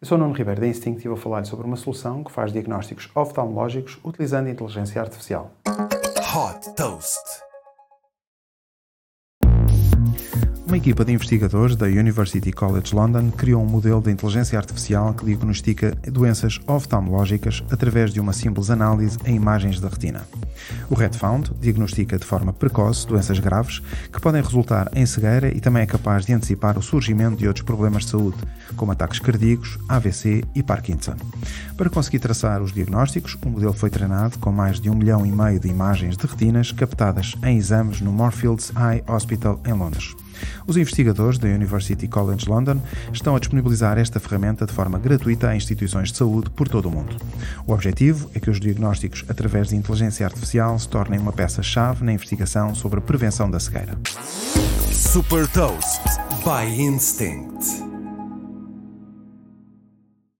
Eu sou Nuno Ribeiro da Instinct e vou falar sobre uma solução que faz diagnósticos oftalmológicos utilizando inteligência artificial. Hot Toast. Uma equipa de investigadores da University College London criou um modelo de inteligência artificial que diagnostica doenças oftalmológicas através de uma simples análise em imagens da retina. O RedFound diagnostica de forma precoce doenças graves que podem resultar em cegueira e também é capaz de antecipar o surgimento de outros problemas de saúde, como ataques cardíacos, AVC e Parkinson. Para conseguir traçar os diagnósticos, o modelo foi treinado com mais de um milhão e meio de imagens de retinas captadas em exames no Moorfields Eye Hospital em Londres. Os investigadores da University College London estão a disponibilizar esta ferramenta de forma gratuita a instituições de saúde por todo o mundo. O objetivo é que os diagnósticos através de inteligência artificial se tornem uma peça-chave na investigação sobre a prevenção da cegueira. Super Toast by Instinct.